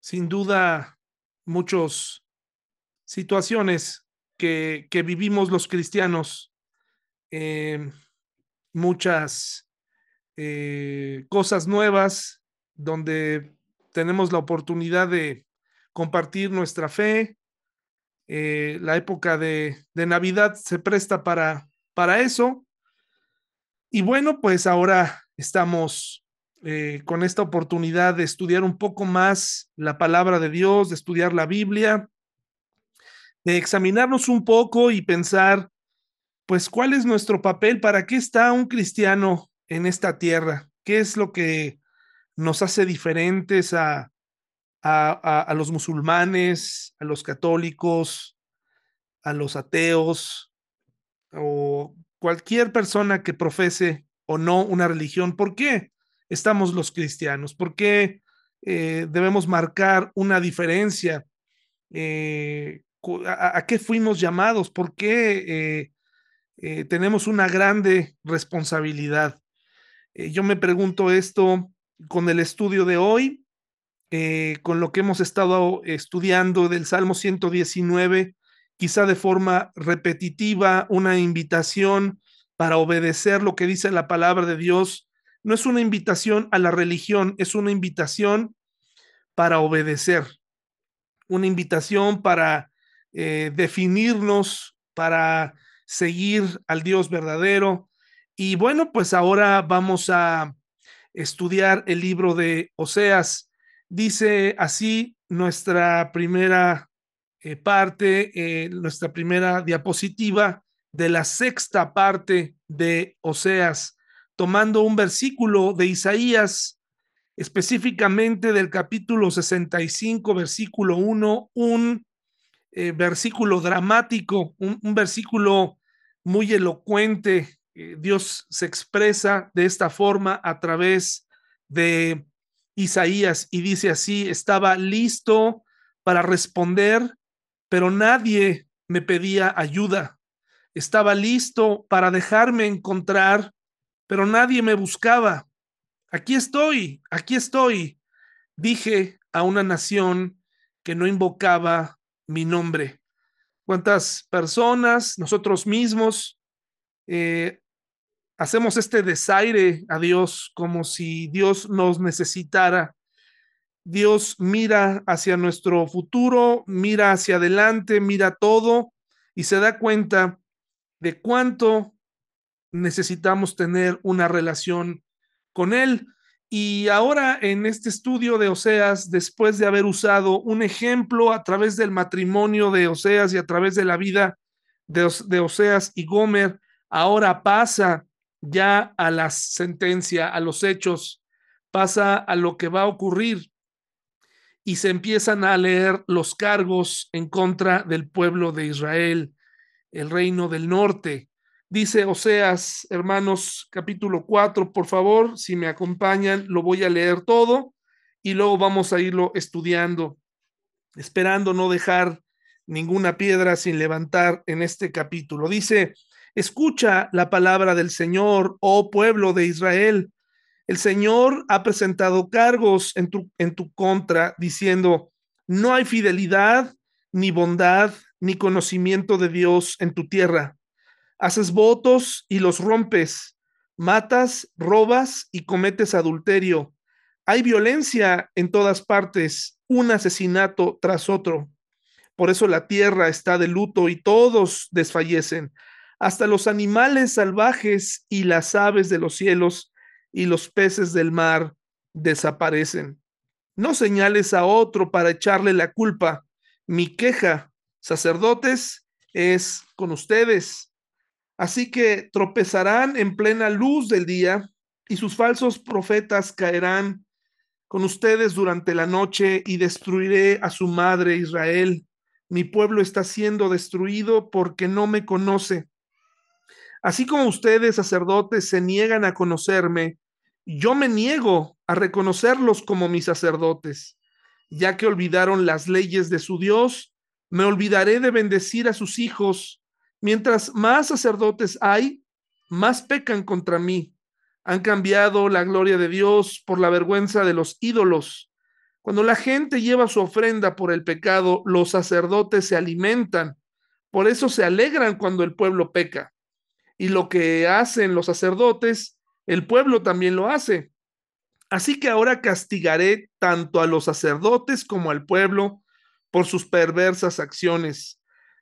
sin duda muchas situaciones que, que, vivimos los cristianos, eh, muchas eh, cosas nuevas donde tenemos la oportunidad de compartir nuestra fe. Eh, la época de, de, Navidad se presta para, para eso. Y bueno, pues ahora estamos eh, con esta oportunidad de estudiar un poco más la palabra de Dios, de estudiar la Biblia, de examinarnos un poco y pensar, pues, cuál es nuestro papel, para qué está un cristiano en esta tierra, qué es lo que nos hace diferentes a, a, a los musulmanes, a los católicos, a los ateos o cualquier persona que profese o no una religión. ¿Por qué? Estamos los cristianos? ¿Por qué eh, debemos marcar una diferencia? Eh, a, qué fuimos llamados? ¿Por qué eh, tenemos una grande responsabilidad? yo me pregunto esto con el estudio de hoy, con lo que hemos estado estudiando del Salmo 119, quizá de forma repetitiva, una invitación para obedecer lo que dice la palabra de Dios no es una invitación a la religión, es una invitación para obedecer, una invitación para eh, definirnos, para seguir al Dios verdadero. Y bueno, pues ahora vamos a estudiar el libro de Oseas. Dice así nuestra primera eh, parte, eh, nuestra primera diapositiva de la sexta parte de Oseas tomando un versículo de Isaías, específicamente del capítulo 65, versículo 1, un eh, versículo dramático, un, versículo muy elocuente. Eh, Dios se expresa de esta forma a través de Isaías y dice así, estaba listo para responder, pero nadie me pedía ayuda. Estaba listo para dejarme encontrar, pero nadie me buscaba. Aquí estoy, aquí estoy, dije a una nación que no invocaba mi nombre. ¿Cuántas personas, nosotros mismos, eh, hacemos este desaire a Dios como si Dios nos necesitara? Dios mira hacia nuestro futuro, mira hacia adelante, mira todo y se da cuenta de cuánto necesitamos tener una relación con Él. Y ahora en este estudio de Oseas, después de haber usado un ejemplo a través del matrimonio de Oseas y a través de la vida de, Oseas y Gomer, ahora pasa ya a la sentencia, a los hechos, pasa a lo que va a ocurrir y se empiezan a leer los cargos en contra del pueblo de Israel, el reino del norte. Dice Oseas, hermanos, capítulo 4, por favor, si me acompañan, lo voy a leer todo y luego vamos a irlo estudiando, esperando no dejar ninguna piedra sin levantar en este capítulo. Dice, escucha la palabra del Señor, oh pueblo de Israel. El Señor ha presentado cargos en tu, en tu contra, diciendo, no hay fidelidad, ni bondad, ni conocimiento de Dios en tu tierra haces votos y los rompes, matas, robas y cometes adulterio. Hay violencia en todas partes, un asesinato tras otro. Por eso la tierra está de luto y todos desfallecen, hasta los animales salvajes y las aves de los cielos y los peces del mar desaparecen. No señales a otro para echarle la culpa. Mi queja, sacerdotes, es con ustedes Así que tropezarán en plena luz del día y sus falsos profetas caerán con ustedes durante la noche y destruiré a su madre Israel. Mi pueblo está siendo destruido porque no me conoce. Así como ustedes, sacerdotes, se niegan a conocerme, yo me niego a reconocerlos como mis sacerdotes. Ya que olvidaron las leyes de su Dios, me olvidaré de bendecir a sus hijos Mientras más sacerdotes hay, más pecan contra mí. Han cambiado la gloria de Dios por la vergüenza de los ídolos. Cuando la gente lleva su ofrenda por el pecado, los sacerdotes se alimentan. Por eso se alegran cuando el pueblo peca. Y lo que hacen los sacerdotes, el pueblo también lo hace. Así que ahora castigaré tanto a los sacerdotes como al pueblo por sus perversas acciones.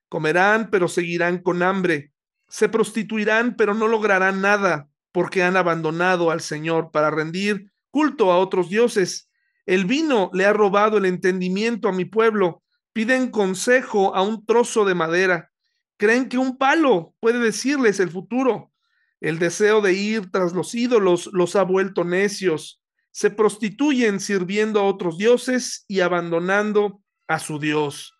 Comerán, pero seguirán con hambre. Se prostituirán, pero no lograrán nada, porque han abandonado al Señor para rendir culto a otros dioses. El vino le ha robado el entendimiento a mi pueblo. Piden consejo a un trozo de madera. Creen que un palo puede decirles el futuro. El deseo de ir tras los ídolos los ha vuelto necios. Se prostituyen sirviendo a otros dioses y abandonando a su Dios.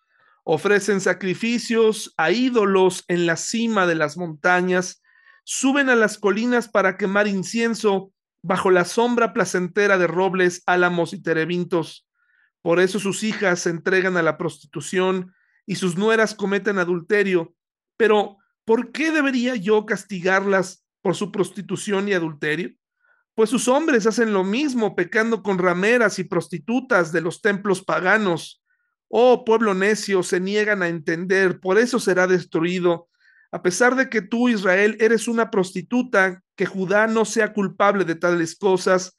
Ofrecen sacrificios a ídolos en la cima de las montañas. Suben a las colinas para quemar incienso bajo la sombra placentera de robles, álamos y terebintos. Por eso sus hijas se entregan a la prostitución y sus nueras cometen adulterio. Pero, ¿por qué debería yo castigarlas por su prostitución y adulterio? Pues sus hombres hacen lo mismo, pecando con rameras y prostitutas de los templos paganos. Oh pueblo necio, se niegan a entender, por eso será destruido a pesar de que tú, Israel, eres una prostituta, que Judá no sea culpable de tales cosas,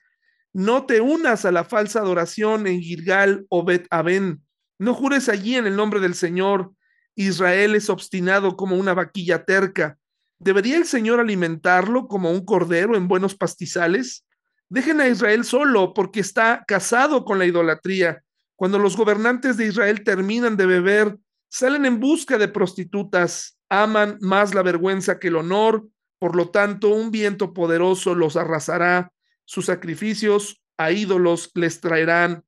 no te unas a la falsa adoración en Gilgal o Bet Aben. No jures allí en el nombre del Señor. Israel es obstinado como una vaquilla terca. ¿Debería el Señor alimentarlo como un cordero en buenos pastizales? Dejen a Israel solo porque está casado con la idolatría. Cuando los gobernantes de Israel terminan de beber, salen en busca de prostitutas aman más la vergüenza que el honor, por lo tanto un viento poderoso los arrasará, sus sacrificios a ídolos les traerán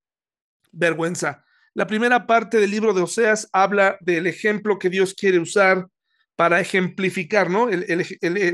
vergüenza. La primera parte del libro de Oseas habla del ejemplo que Dios quiere usar para ejemplificar, ¿no? El,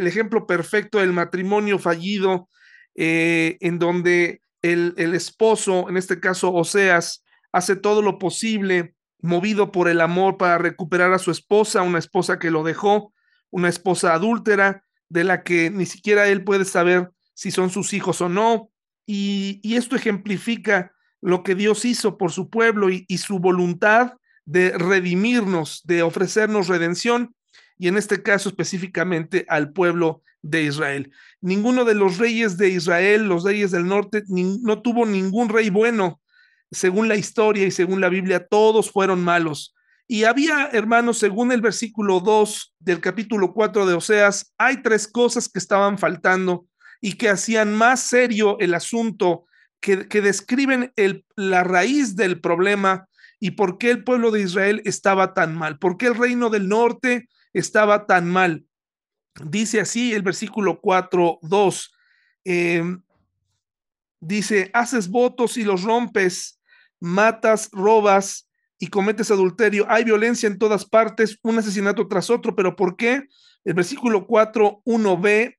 ejemplo perfecto del matrimonio fallido, eh, en donde el, el esposo, en este caso Oseas, hace todo lo posible movido por el amor para recuperar a su esposa, una esposa que lo dejó, una esposa adúltera, de la que ni siquiera él puede saber si son sus hijos o no. Y, esto ejemplifica lo que Dios hizo por su pueblo y, su voluntad de redimirnos, de ofrecernos redención, y en este caso específicamente al pueblo de Israel. Ninguno de los reyes de Israel, los reyes del norte, no tuvo ningún rey bueno según la historia y según la Biblia, todos fueron malos. Y había, hermanos, según el versículo 2 del capítulo 4 de Oseas, hay tres cosas que estaban faltando y que hacían más serio el asunto, que, describen la raíz del problema y por qué el pueblo de Israel estaba tan mal, por qué el reino del norte estaba tan mal. Dice así el versículo 4, 2. Em, dice, haces votos y los rompes, matas, robas y cometes adulterio. Hay violencia en todas partes, un asesinato tras otro, pero ¿por qué? El versículo 4, 1b,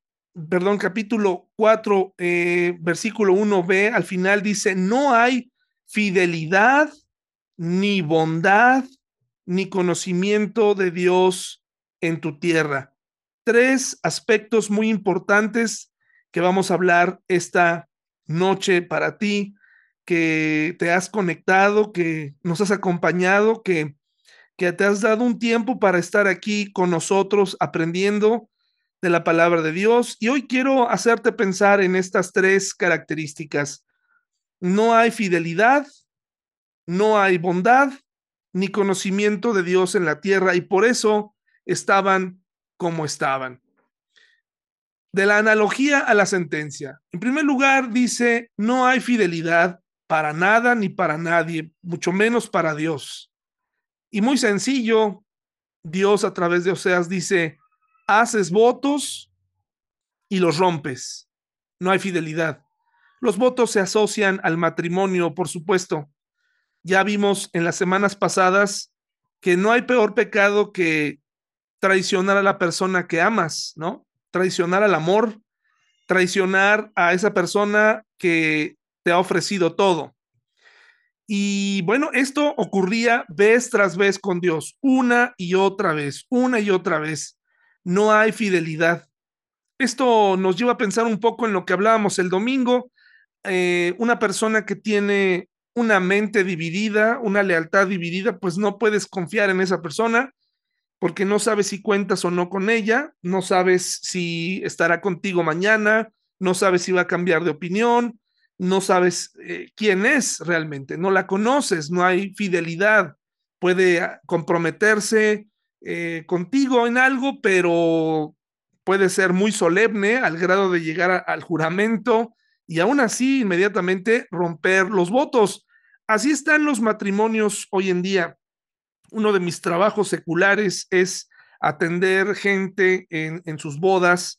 perdón, capítulo 4, eh, versículo 1b, al final dice, no hay fidelidad, ni bondad, ni conocimiento de Dios en tu tierra. Tres aspectos muy importantes que vamos a hablar esta noche para ti que te has conectado, que nos has acompañado, que, que te has dado un tiempo para estar aquí con nosotros aprendiendo de la palabra de Dios. Y hoy quiero hacerte pensar en estas tres características. No hay fidelidad, no hay bondad, ni conocimiento de Dios en la tierra, y por eso estaban como estaban. De la analogía a la sentencia. En primer lugar, dice, no hay fidelidad para nada ni para nadie, mucho menos para Dios. Y muy sencillo, Dios a través de Oseas dice, haces votos y los rompes. No hay fidelidad. Los votos se asocian al matrimonio, por supuesto. Ya vimos en las semanas pasadas que no hay peor pecado que traicionar a la persona que amas, ¿no? Traicionar al amor, traicionar a esa persona que ha ofrecido todo. Y bueno, esto ocurría vez tras vez con Dios, una y otra vez, una y otra vez. No hay fidelidad. Esto nos lleva a pensar un poco en lo que hablábamos el domingo. Eh, una persona que tiene una mente dividida, una lealtad dividida, pues no puedes confiar en esa persona porque no sabes si cuentas o no con ella, no sabes si estará contigo mañana, no sabes si va a cambiar de opinión, no sabes eh, quién es realmente, no la conoces, no hay fidelidad, puede ah, comprometerse eh, contigo en algo, pero puede ser muy solemne al grado de llegar al juramento y aún así inmediatamente romper los votos. Así están los matrimonios hoy en día. Uno de mis trabajos seculares es atender gente en, sus bodas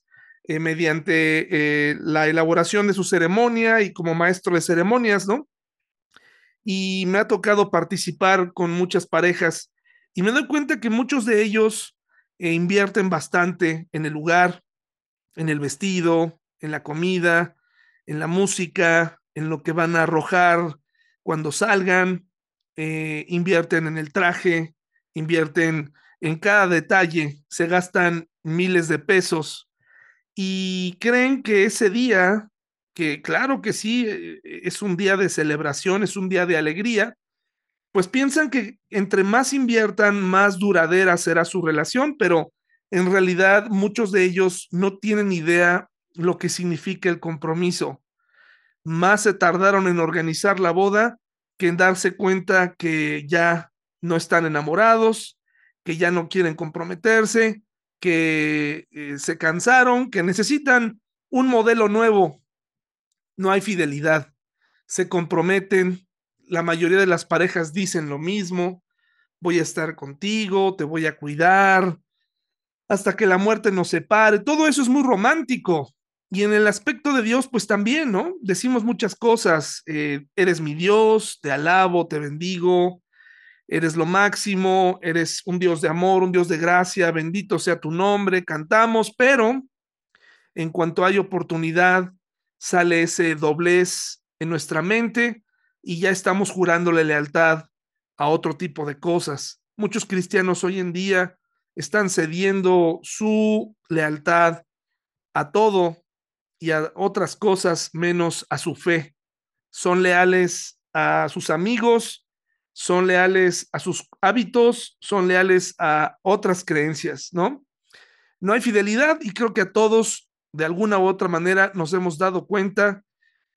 eh, mediante eh, la elaboración de su ceremonia y como maestro de ceremonias, ¿no? Y me ha tocado participar con muchas parejas y me doy cuenta que muchos de ellos eh, invierten bastante en el lugar, en el vestido, en la comida, en la música, en lo que van a arrojar cuando salgan, invierten en el traje, invierten en cada detalle, se gastan miles de pesos y creen que ese día, que claro que sí, eh, es un día de celebración, es un día de alegría, pues piensan que entre más inviertan, más duradera será su relación, pero en realidad muchos de ellos no tienen idea lo que significa el compromiso. Más se tardaron en organizar la boda que en darse cuenta que ya no están enamorados, que ya no quieren comprometerse, que eh, se cansaron, que necesitan un modelo nuevo. No hay fidelidad. Se comprometen. La mayoría de las parejas dicen lo mismo. Voy a estar contigo, te voy a cuidar, hasta que la muerte nos separe. Todo eso es muy romántico. Y en el aspecto de Dios, pues también, ¿no? Decimos muchas cosas. Eh, eres mi Dios, te alabo, te bendigo, eres lo máximo, eres un Dios de amor, un Dios de gracia, bendito sea tu nombre, cantamos, pero en cuanto hay oportunidad, sale ese doblez en nuestra mente y ya estamos jurándole lealtad a otro tipo de cosas. Muchos cristianos hoy en día están cediendo su lealtad a todo y a otras cosas menos a su fe. Son leales a sus amigos, son leales a sus hábitos, son leales a otras creencias, ¿no? No hay fidelidad y creo que a todos, de alguna u otra manera, nos hemos dado cuenta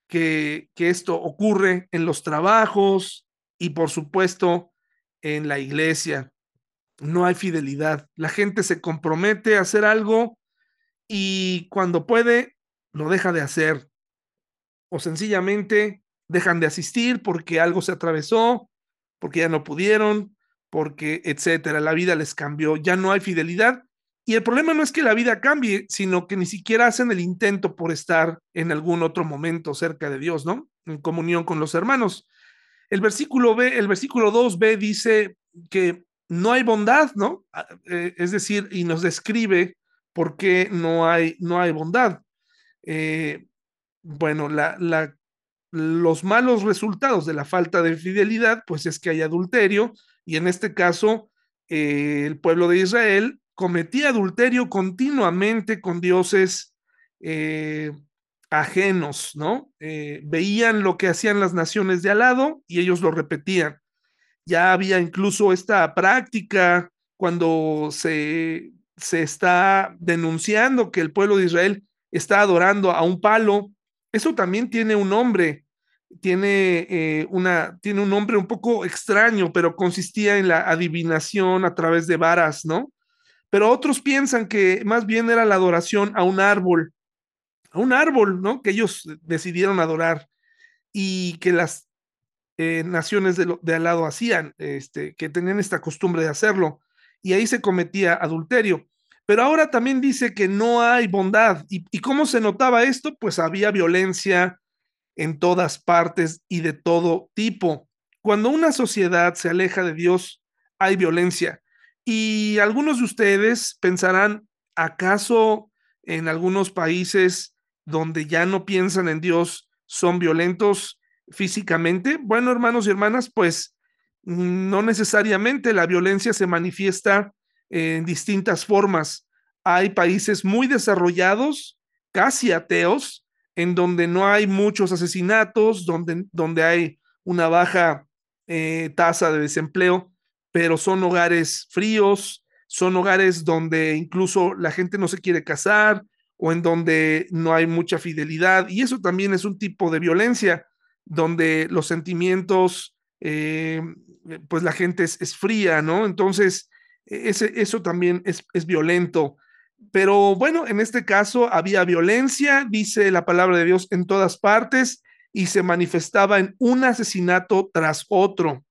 que, que esto ocurre en los trabajos y, por supuesto, en la iglesia no hay fidelidad. La gente se compromete a hacer algo y cuando puede, lo deja de hacer. O sencillamente dejan de asistir porque algo se atravesó, porque ya no pudieron, porque, etcétera. La vida les cambió, ya no hay fidelidad. Y el problema no es que la vida cambie, sino que ni siquiera hacen el intento por estar en algún otro momento cerca de Dios, ¿no? En comunión con los hermanos. El versículo B, el versículo 2b dice que no hay bondad, ¿no? Ah, eh, es decir, y nos describe por qué no hay, no hay bondad. Eh, bueno, la, la, los malos resultados de la falta de fidelidad, pues es que hay adulterio, y en este caso, eh, el pueblo de Israel cometía adulterio continuamente con dioses ajenos, ¿no? veían lo que hacían las naciones de al lado y ellos lo repetían ya había incluso esta práctica cuando se, se está denunciando que el pueblo de Israel está adorando a un palo. Eso también tiene un nombre, tiene, eh, una, tiene un nombre un poco extraño, pero consistía en la adivinación a través de varas, ¿no? Pero otros piensan que más bien era la adoración a un árbol, a un árbol, ¿no? Que ellos decidieron adorar y que las eh, naciones de, de, al lado hacían, este, que tenían esta costumbre de hacerlo, y ahí se cometía adulterio. Pero ahora también dice que no hay bondad. ¿Y, y cómo se notaba esto? Pues había violencia en todas partes y de todo tipo. Cuando una sociedad se aleja de Dios, hay violencia. Y algunos de ustedes pensarán, ¿acaso en algunos países donde ya no piensan en Dios son violentos? físicamente? Bueno, hermanos y hermanas, pues no necesariamente la violencia se manifiesta en distintas formas. Hay países muy desarrollados, casi ateos, en donde no hay muchos asesinatos, donde, donde hay una baja eh, tasa de desempleo, pero son hogares fríos, son hogares donde incluso la gente no se quiere casar o en donde no hay mucha fidelidad. Y eso también es un tipo de violencia, donde los sentimientos, eh, pues la gente es, fría, ¿no? Entonces, e-, ese, eso también es, es violento. Pero bueno, en este caso había violencia, dice la palabra de Dios, en todas partes y se manifestaba en un asesinato tras otro.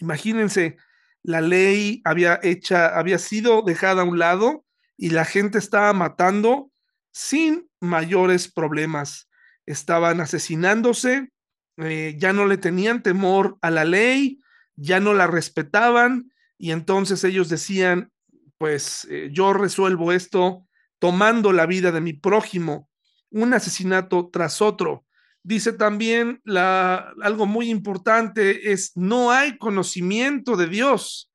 Imagínense, la ley había hecha, había sido dejada a un lado y la gente estaba matando sin mayores problemas. Estaban asesinándose, eh, ya no le tenían temor a la ley, ya no la respetaban y entonces ellos decían, pues eh, yo resuelvo esto tomando la vida de mi prójimo, un asesinato tras otro. Dice también la, algo muy importante es, no hay conocimiento de Dios.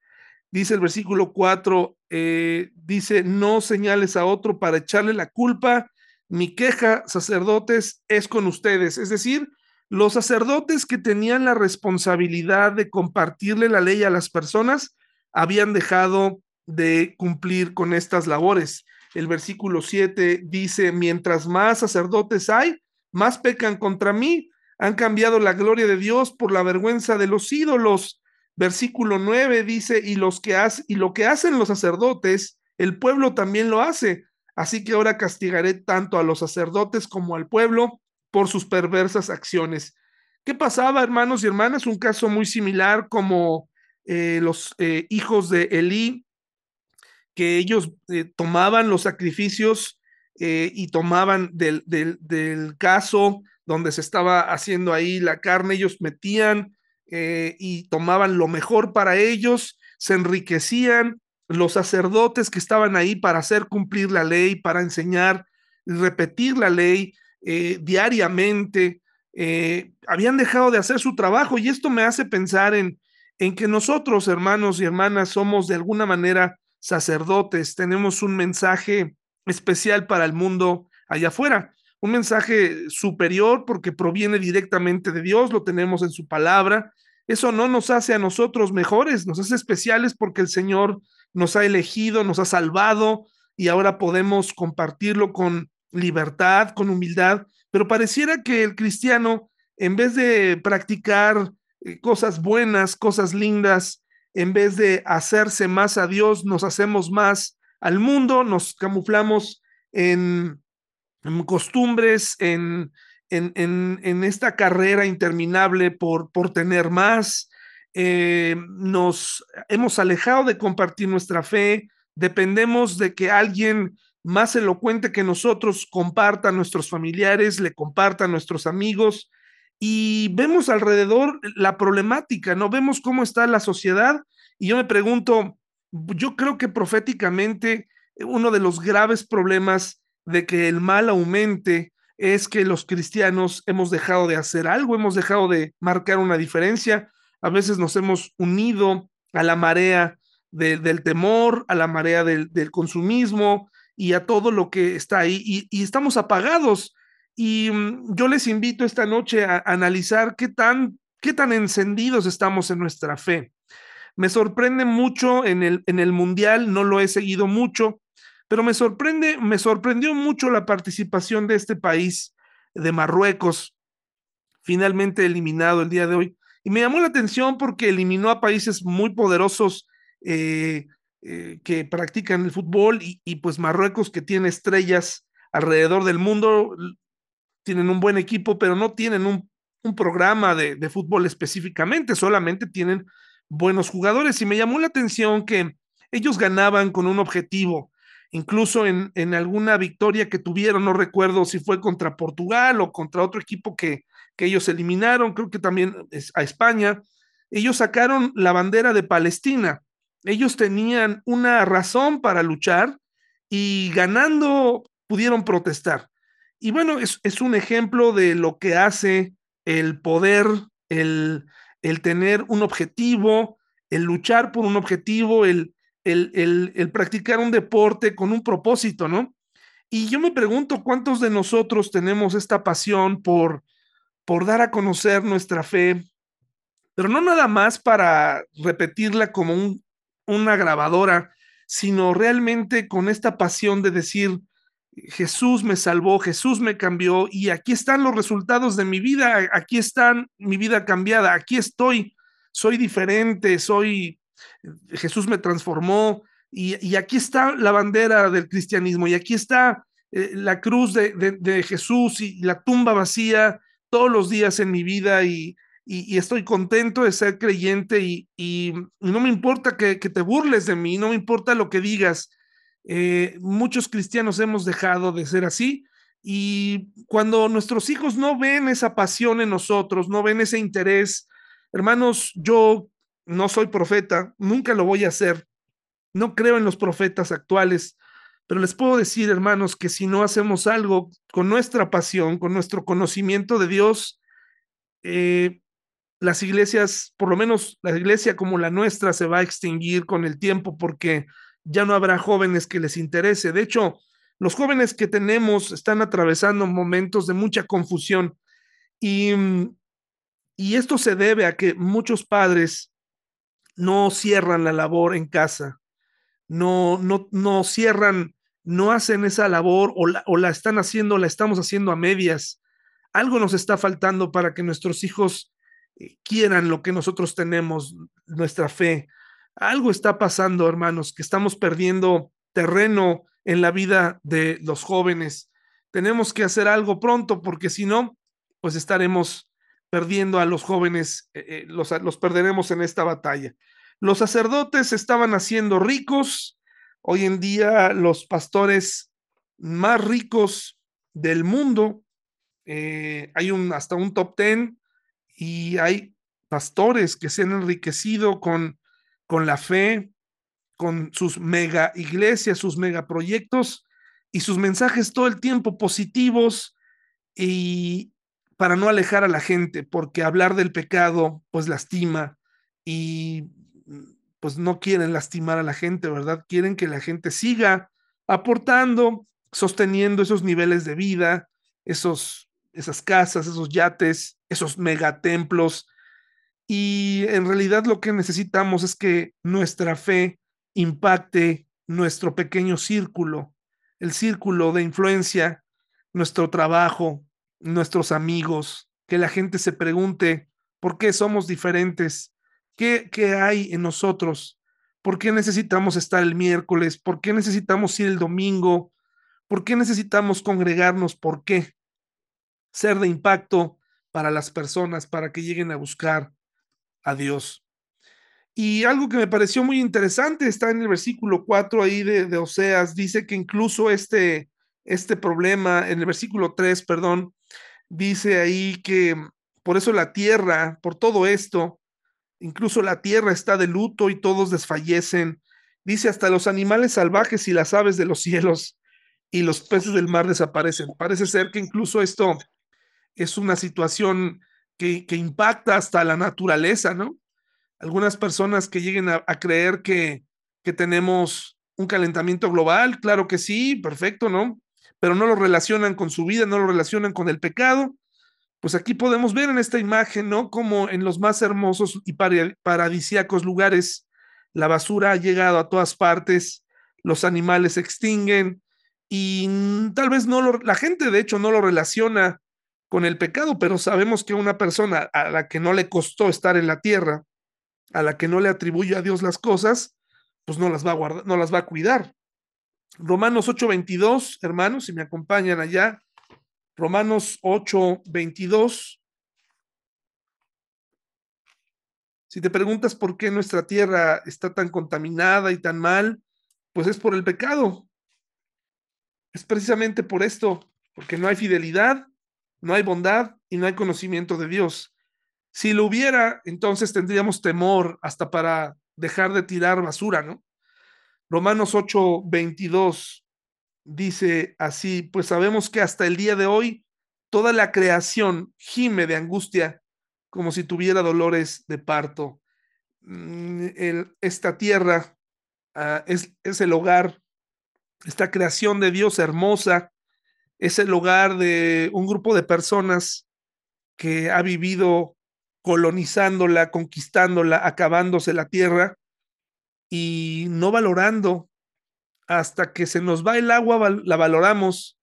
Dice el versículo 4, eh, dice, no señales a otro para echarle la culpa. Mi queja, sacerdotes, es con ustedes. Es decir, los sacerdotes que tenían la responsabilidad de compartirle la ley a las personas habían dejado de cumplir con estas labores. El versículo 7 dice, mientras más sacerdotes hay, más pecan contra mí, han cambiado la gloria de Dios por la vergüenza de los ídolos. Versículo 9 dice, y, los que y lo que hacen los sacerdotes, el pueblo también lo hace. Así que ahora castigaré tanto a los sacerdotes como al pueblo por sus perversas acciones. ¿Qué pasaba, hermanos y hermanas? Un caso muy similar como eh, los eh, hijos de Elí que ellos eh, tomaban los sacrificios eh, y tomaban del, del, caso donde se estaba haciendo ahí la carne, ellos metían eh, y tomaban lo mejor para ellos, se enriquecían, los sacerdotes que estaban ahí para hacer cumplir la ley, para enseñar y repetir la ley diariamente, habían dejado de hacer su trabajo. Y esto me hace pensar en, en que nosotros, hermanos y hermanas, somos de alguna manera sacerdotes, tenemos un mensaje especial para el mundo allá afuera, un mensaje superior porque proviene directamente de Dios, lo tenemos en su palabra. Eso no nos hace a nosotros mejores, nos hace especiales porque el Señor nos ha elegido, nos ha salvado y ahora podemos compartirlo con libertad, con humildad, pero pareciera que el cristiano, en vez de practicar eh, cosas buenas, cosas lindas, en vez de hacerse más a Dios, nos hacemos más al mundo, nos camuflamos en, costumbres, en, en, esta carrera interminable por, por tener más. Eh, nos hemos alejado de compartir nuestra fe, dependemos de que alguien más elocuente que nosotros comparta a nuestros familiares, le comparta a nuestros amigos, y vemos alrededor la problemática, ¿no? Vemos cómo está la sociedad y yo me pregunto, yo creo que proféticamente uno de los graves problemas de que el mal aumente es que los cristianos hemos dejado de hacer algo, hemos dejado de marcar una diferencia, a veces nos hemos unido a la marea del temor, a la marea del, consumismo y a todo lo que está ahí y estamos apagados y mm, yo les invito esta noche a, analizar qué tan, qué tan encendidos estamos en nuestra fe. Me sorprende mucho en el, en el Mundial, no lo he seguido mucho, pero me sorprende, me sorprendió mucho la participación de este país, de Marruecos, finalmente eliminado el día de hoy. Y me llamó la atención porque eliminó a países muy poderosos eh, eh, que practican el fútbol y, y, pues Marruecos que tiene estrellas alrededor del mundo, tienen un buen equipo, pero no tienen un, programa de, fútbol específicamente, solamente tienen buenos jugadores. Y me llamó la atención que ellos ganaban con un objetivo. Incluso en, en alguna victoria que tuvieron, no recuerdo si fue contra Portugal o contra otro equipo que, que ellos eliminaron, creo que también a España, ellos sacaron la bandera de Palestina. Ellos tenían una razón para luchar y ganando pudieron protestar. Y bueno, es, un ejemplo de lo que hace el poder, el, el tener un objetivo, el luchar por un objetivo, el, el, el, practicar un deporte con un propósito, ¿no? Y yo me pregunto cuántos de nosotros tenemos esta pasión por, por dar a conocer nuestra fe, pero no nada más para repetirla como un, una grabadora, sino realmente con esta pasión de decir, Jesús me salvó, Jesús me cambió y aquí están los resultados de mi vida, aquí están mi vida cambiada, aquí estoy, soy diferente, soy, Jesús me transformó y, aquí está la bandera del cristianismo y aquí está eh, la cruz de, Jesús y la tumba vacía todos los días en mi vida y, estoy contento de ser creyente y, no me importa que te burles de mí, no me importa lo que digas eh, muchos cristianos hemos dejado de ser así y cuando nuestros hijos no ven esa pasión en nosotros, no ven ese interés, hermanos, yo no soy profeta, nunca lo voy a hacer, no creo en los profetas actuales, pero les puedo decir, hermanos, que si no hacemos algo con nuestra pasión, con nuestro conocimiento de Dios, eh, las iglesias, por lo menos la iglesia como la nuestra, se va a extinguir con el tiempo porque ya no habrá jóvenes que les interese. De hecho, los jóvenes que tenemos están atravesando momentos de mucha confusión y, y esto se debe a que muchos padres no cierran la labor en casa, no, no, no cierran, no hacen esa labor o la, o la están haciendo, la estamos haciendo a medias. Algo nos está faltando para que nuestros hijos eh, quieran lo que nosotros tenemos, nuestra fe, algo está pasando, hermanos, que estamos perdiendo terreno en la vida de los jóvenes. Tenemos que hacer algo pronto porque si no, pues estaremos perdiendo a los jóvenes, eh, eh, los, los perderemos en esta batalla. Los sacerdotes estaban haciendo ricos. Hoy en día los pastores más ricos del mundo, eh, hay un, hasta un top ten y hay pastores que se han enriquecido con con la fe, con sus mega iglesias, sus mega proyectos y sus mensajes todo el tiempo positivos y para no alejar a la gente, porque hablar del pecado pues lastima y pues no quieren lastimar a la gente, ¿verdad? Quieren que la gente siga aportando, sosteniendo esos niveles de vida, esos, esas casas, esos yates, esos megatemplos y en realidad lo que necesitamos es que nuestra fe impacte nuestro pequeño círculo, el círculo de influencia, nuestro trabajo, nuestros amigos, que la gente se pregunte por qué somos diferentes, qué, qué hay en nosotros, por qué necesitamos estar el miércoles, por qué necesitamos ir el domingo, por qué necesitamos congregarnos, por qué ser de impacto para las personas, para que lleguen a buscar a Dios. Y algo que me pareció muy interesante está en el versículo 4 ahí de, Oseas, dice que incluso este, este problema, en el versículo 3, perdón, dice ahí que por eso la tierra, por todo esto, incluso la tierra está de luto y todos desfallecen. Dice hasta los animales salvajes y las aves de los cielos y los peces del mar desaparecen. Parece ser que incluso esto es una situación que, impacta hasta la naturaleza, ¿no? Algunas personas que lleguen a, creer que, que tenemos un calentamiento global, claro que sí, perfecto, ¿no? Pero no lo relacionan con su vida, no lo relacionan con el pecado. Pues aquí podemos ver en esta imagen, ¿no? Como en los más hermosos y paradisíacos lugares, la basura ha llegado a todas partes, los animales se extinguen y tal vez no lo, la gente de hecho no lo relaciona con el pecado, pero sabemos que una persona a la que no le costó estar en la tierra, a la que no le atribuye a Dios las cosas, pues no las va a guardar, no las va a cuidar. Romanos 8:22, hermanos, si me acompañan allá, Romanos 8:22. Si te preguntas por qué nuestra tierra está tan contaminada y tan mal, pues es por el pecado. Es precisamente por esto, porque no hay fidelidad, no hay bondad y no hay conocimiento de Dios. Si lo hubiera, entonces tendríamos temor hasta para dejar de tirar basura, ¿no? Romanos 8, 22 dice así, pues sabemos que hasta el día de hoy toda la creación gime de angustia como si tuviera dolores de parto. Mm, esta tierra ah, es, es el hogar, esta creación de Dios hermosa, es el hogar de un grupo de personas que ha vivido colonizándola, conquistándola, acabándose la tierra y no valorando hasta que se nos va el agua, la valoramos,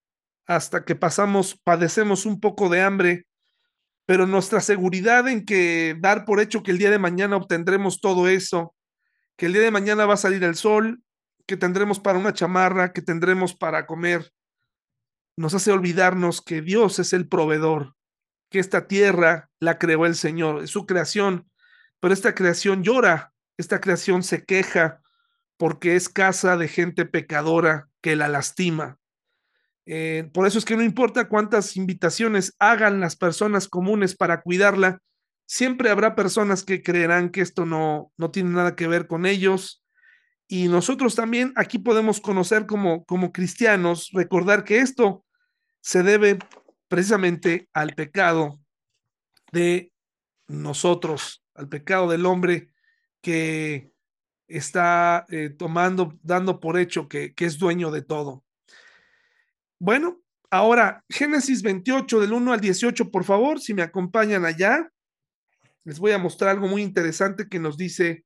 hasta que pasamos, padecemos un poco de hambre, pero nuestra seguridad en que dar por hecho que el día de mañana obtendremos todo eso, que el día de mañana va a salir el sol, que tendremos para una chamarra, que tendremos para comer, nos hace olvidarnos que Dios es el proveedor, que esta tierra la creó el Señor, es su creación, pero esta creación llora, esta creación se queja porque es casa de gente pecadora que la lastima. Eh, por eso es que no importa cuántas invitaciones hagan las personas comunes para cuidarla, siempre habrá personas que creerán que esto no, no tiene nada que ver con ellos. Y nosotros también aquí podemos conocer como, como cristianos, recordar que esto se debe precisamente al pecado de nosotros, al pecado del hombre que está eh, tomando, dando por hecho que, que es dueño de todo. Bueno, ahora Génesis 28 del 1 al 18, por favor, si me acompañan allá, les voy a mostrar algo muy interesante que nos dice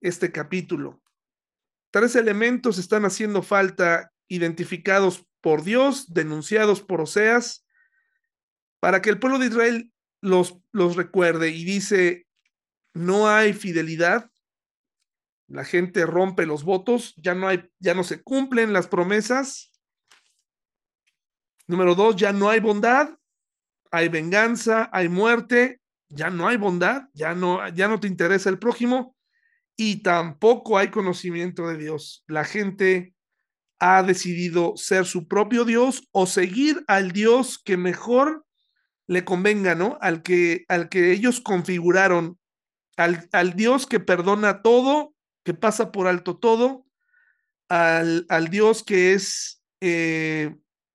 este capítulo. Tres elementos están haciendo falta identificados por Dios, denunciados por Oseas, para que el pueblo de Israel los, los recuerde y dice, no hay fidelidad, la gente rompe los votos, ya no hay, ya no se cumplen las promesas. Número dos, ya no hay bondad, hay venganza, hay muerte, ya no hay bondad, ya no, ya no te interesa el prójimo y tampoco hay conocimiento de Dios. La gente ha decidido ser su propio Dios o seguir al Dios que mejor le convenga, ¿no? Al que, al que ellos configuraron, al, al Dios que perdona todo, que pasa por alto todo, al, al Dios que es eh,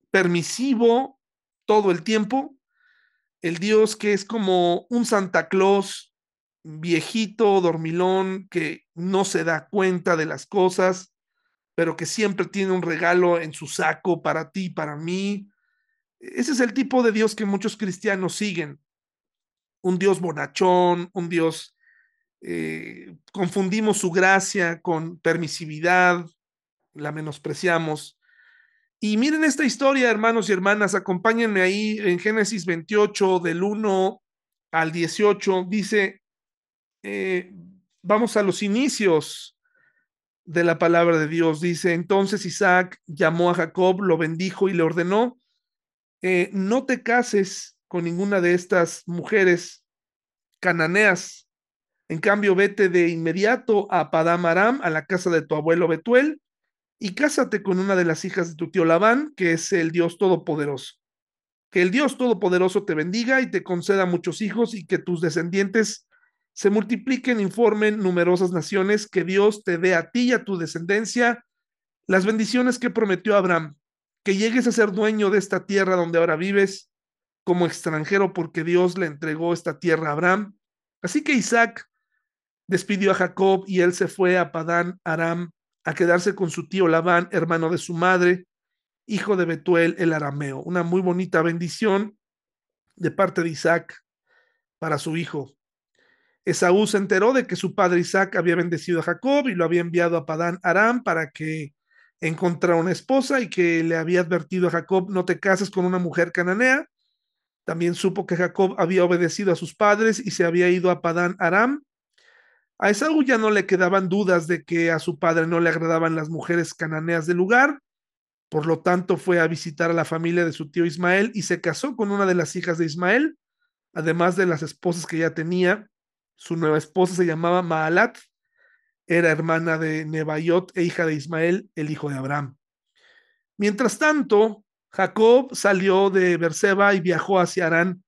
permisivo todo el tiempo, el Dios que es como un Santa Claus viejito, dormilón, que no se da cuenta de las cosas, pero que siempre tiene un regalo en su saco para ti, para mí. Ese es el tipo de Dios que muchos cristianos siguen. Un Dios bonachón, un Dios... Eh, confundimos su gracia con permisividad, la menospreciamos. Y miren esta historia, hermanos y hermanas, acompáñenme ahí en Génesis 28, del 1 al 18, dice, eh, vamos a los inicios de la palabra de Dios. Dice, entonces Isaac llamó a Jacob, lo bendijo y le ordenó, eh, no te cases con ninguna de estas mujeres cananeas. En cambio, vete de inmediato a Padam Aram, a la casa de tu abuelo Betuel, y cásate con una de las hijas de tu tío Labán, que es el Dios Todopoderoso. Que el Dios Todopoderoso te bendiga y te conceda muchos hijos y que tus descendientes se multipliquen, informen numerosas naciones, que Dios te dé a ti y a tu descendencia las bendiciones que prometió Abraham, que llegues a ser dueño de esta tierra donde ahora vives como extranjero porque Dios le entregó esta tierra a Abraham. Así que Isaac despidió a Jacob y él se fue a Padán Aram a quedarse con su tío Labán, hermano de su madre, hijo de Betuel el arameo. Una muy bonita bendición de parte de Isaac para su hijo. Esaú se enteró de que su padre Isaac había bendecido a Jacob y lo había enviado a Padán Aram para que encontrara una esposa y que le había advertido a Jacob, no te cases con una mujer cananea. También supo que Jacob había obedecido a sus padres y se había ido a Padán Aram. A Esaú ya no le quedaban dudas de que a su padre no le agradaban las mujeres cananeas del lugar. Por lo tanto, fue a visitar a la familia de su tío Ismael y se casó con una de las hijas de Ismael, además de las esposas que ya tenía. Su nueva esposa se llamaba Maalat, era hermana de Nebaiot e hija de Ismael, el hijo de Abraham. Mientras tanto, Jacob salió de Berseba y viajó hacia Arán.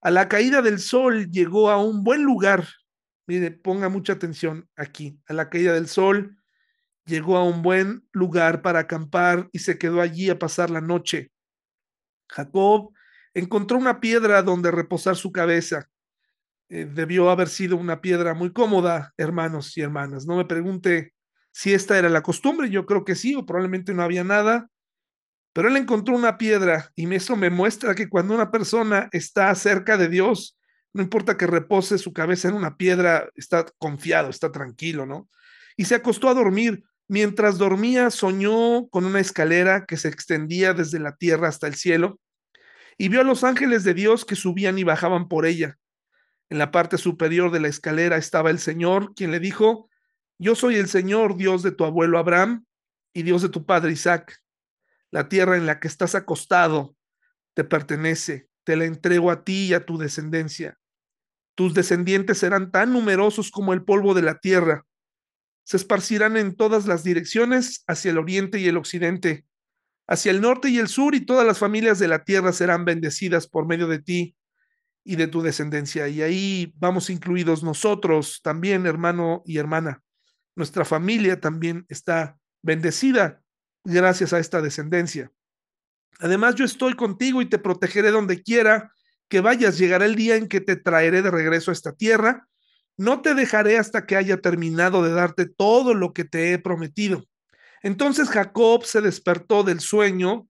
A la caída del sol llegó a un buen lugar. Mire, ponga mucha atención aquí. A la caída del sol llegó a un buen lugar para acampar y se quedó allí a pasar la noche. Jacob encontró una piedra donde reposar su cabeza. Eh, debió haber sido una piedra muy cómoda, hermanos y hermanas. No me pregunte si esta era la costumbre, yo creo que sí, o probablemente no había nada, pero él encontró una piedra y eso me muestra que cuando una persona está cerca de Dios, no importa que repose su cabeza en una piedra, está confiado, está tranquilo, ¿no? Y se acostó a dormir. Mientras dormía, soñó con una escalera que se extendía desde la tierra hasta el cielo y vio a los ángeles de Dios que subían y bajaban por ella. En la parte superior de la escalera estaba el Señor, quien le dijo, Yo soy el Señor, Dios de tu abuelo Abraham y Dios de tu padre Isaac. La tierra en la que estás acostado te pertenece, te la entrego a ti y a tu descendencia. Tus descendientes serán tan numerosos como el polvo de la tierra. Se esparcirán en todas las direcciones, hacia el oriente y el occidente, hacia el norte y el sur, y todas las familias de la tierra serán bendecidas por medio de ti y de tu descendencia. Y ahí vamos incluidos nosotros también, hermano y hermana. Nuestra familia también está bendecida gracias a esta descendencia. Además, yo estoy contigo y te protegeré donde quiera que vayas. Llegará el día en que te traeré de regreso a esta tierra. No te dejaré hasta que haya terminado de darte todo lo que te he prometido. Entonces Jacob se despertó del sueño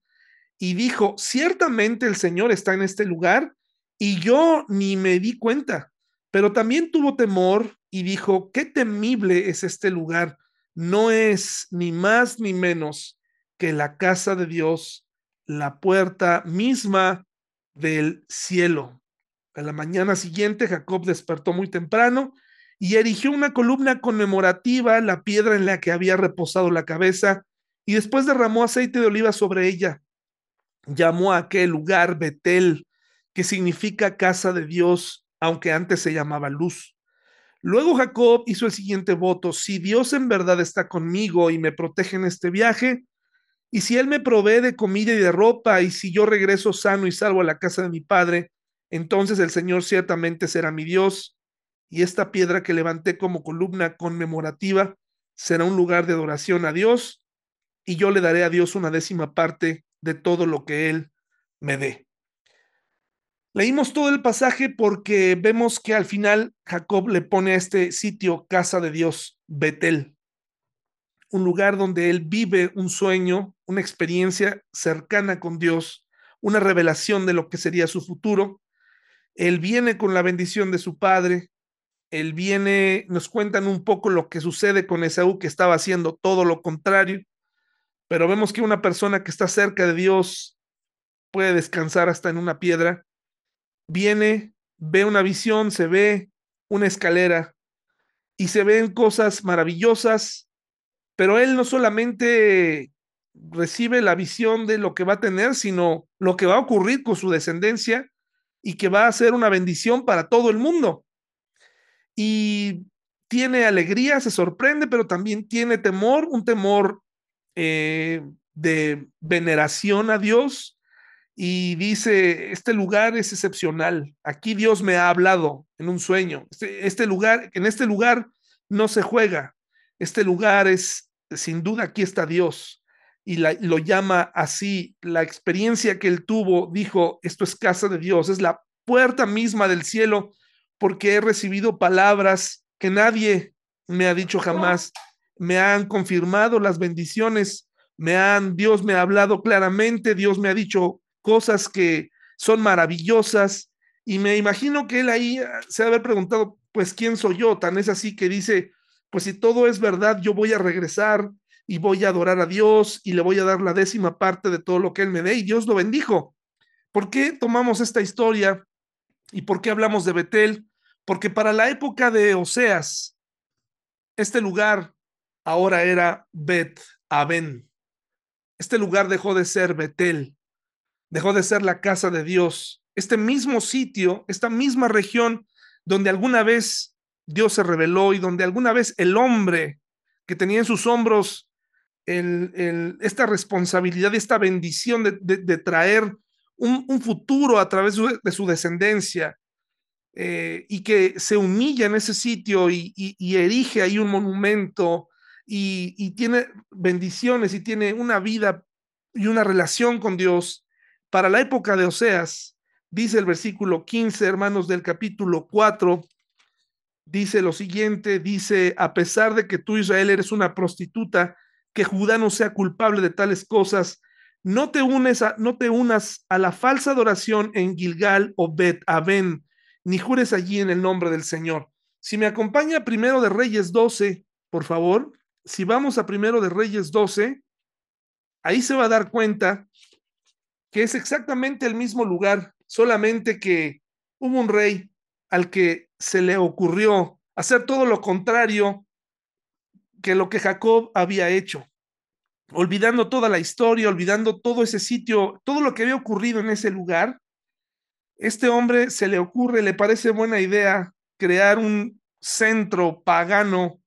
y dijo, ciertamente el Señor está en este lugar y yo ni me di cuenta, pero también tuvo temor y dijo, qué temible es este lugar. No es ni más ni menos que la casa de Dios, la puerta misma del cielo. A la mañana siguiente Jacob despertó muy temprano y erigió una columna conmemorativa, la piedra en la que había reposado la cabeza, y después derramó aceite de oliva sobre ella. Llamó a aquel lugar Betel, que significa casa de Dios, aunque antes se llamaba luz. Luego Jacob hizo el siguiente voto, si Dios en verdad está conmigo y me protege en este viaje, y si Él me provee de comida y de ropa, y si yo regreso sano y salvo a la casa de mi padre, entonces el Señor ciertamente será mi Dios, y esta piedra que levanté como columna conmemorativa será un lugar de adoración a Dios, y yo le daré a Dios una décima parte de todo lo que Él me dé. Leímos todo el pasaje porque vemos que al final Jacob le pone a este sitio casa de Dios, Betel, un lugar donde él vive un sueño, una experiencia cercana con Dios, una revelación de lo que sería su futuro. Él viene con la bendición de su padre, él viene, nos cuentan un poco lo que sucede con Esaú, que estaba haciendo todo lo contrario, pero vemos que una persona que está cerca de Dios puede descansar hasta en una piedra viene, ve una visión, se ve una escalera y se ven cosas maravillosas, pero él no solamente recibe la visión de lo que va a tener, sino lo que va a ocurrir con su descendencia y que va a ser una bendición para todo el mundo. Y tiene alegría, se sorprende, pero también tiene temor, un temor eh, de veneración a Dios, y dice, este lugar es excepcional, aquí Dios me ha hablado en un sueño, este, este, lugar, en este lugar no se juega, este lugar es, sin duda, aquí está Dios, y lo llama así, la experiencia que él tuvo, dijo, esto es casa de Dios, es la puerta misma del cielo, porque he recibido palabras que nadie me ha dicho jamás, me han confirmado las bendiciones, me han, Dios me ha hablado claramente, Dios me ha dicho, cosas que son maravillosas. Y me imagino que él ahí ah, se ha haber preguntado, pues, ¿quién soy yo? Tan es así que dice, pues si todo es verdad, yo voy a regresar y voy a adorar a Dios y le voy a dar la décima parte de todo lo que él me dé y Dios lo bendijo. ¿Por qué tomamos esta historia y por qué hablamos de Betel? Porque para la época de Oseas, este lugar ahora era Bet Aben. Este lugar dejó de ser Betel dejó de ser la casa de Dios. Este mismo sitio, esta misma región donde alguna vez Dios se reveló y donde alguna vez el hombre que tenía en sus hombros esta responsabilidad, esta bendición de, traer un, futuro a través de su descendencia eh, y que se humilla en ese sitio y, erige ahí un monumento y, y tiene bendiciones y tiene una vida y una relación con Dios, para la época de Oseas, dice el versículo 15, hermanos del capítulo 4, dice lo siguiente, dice, a pesar de que tú Israel eres una prostituta, que Judá no sea culpable de tales cosas, no te, unes a, no te unas a la falsa adoración en Gilgal o Bet Aben, ni jures allí en el nombre del Señor. Si me acompaña primero de Reyes 12, por favor, si vamos a primero de Reyes 12, ahí se va a dar cuenta que es exactamente el mismo lugar, solamente que hubo un rey al que se le ocurrió hacer todo lo contrario que lo que Jacob había hecho, olvidando toda la historia, olvidando todo ese sitio, todo lo que había ocurrido en ese lugar. Este hombre se le ocurre, le parece buena idea crear un centro pagano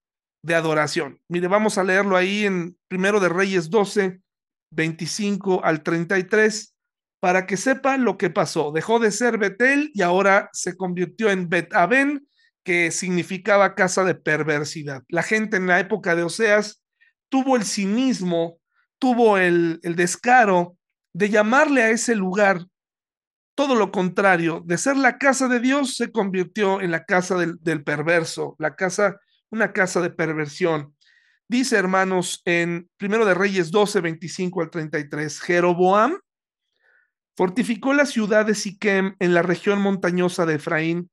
de adoración. Mire, vamos a leerlo ahí en Primero de Reyes 12, 25 al 33, para que sepa lo que pasó. Dejó de ser Betel y ahora se convirtió en Bet Aben, que significaba casa de perversidad. La gente en la época de Oseas tuvo el cinismo, tuvo el, descaro de llamarle a ese lugar todo lo contrario, de ser la casa de Dios se convirtió en la casa del, del perverso, la casa, una casa de perversión. Dice, hermanos, en Primero de Reyes 12, 25 al 33, Jeroboam fortificó la ciudad de Siquem en la región montañosa de Efraín,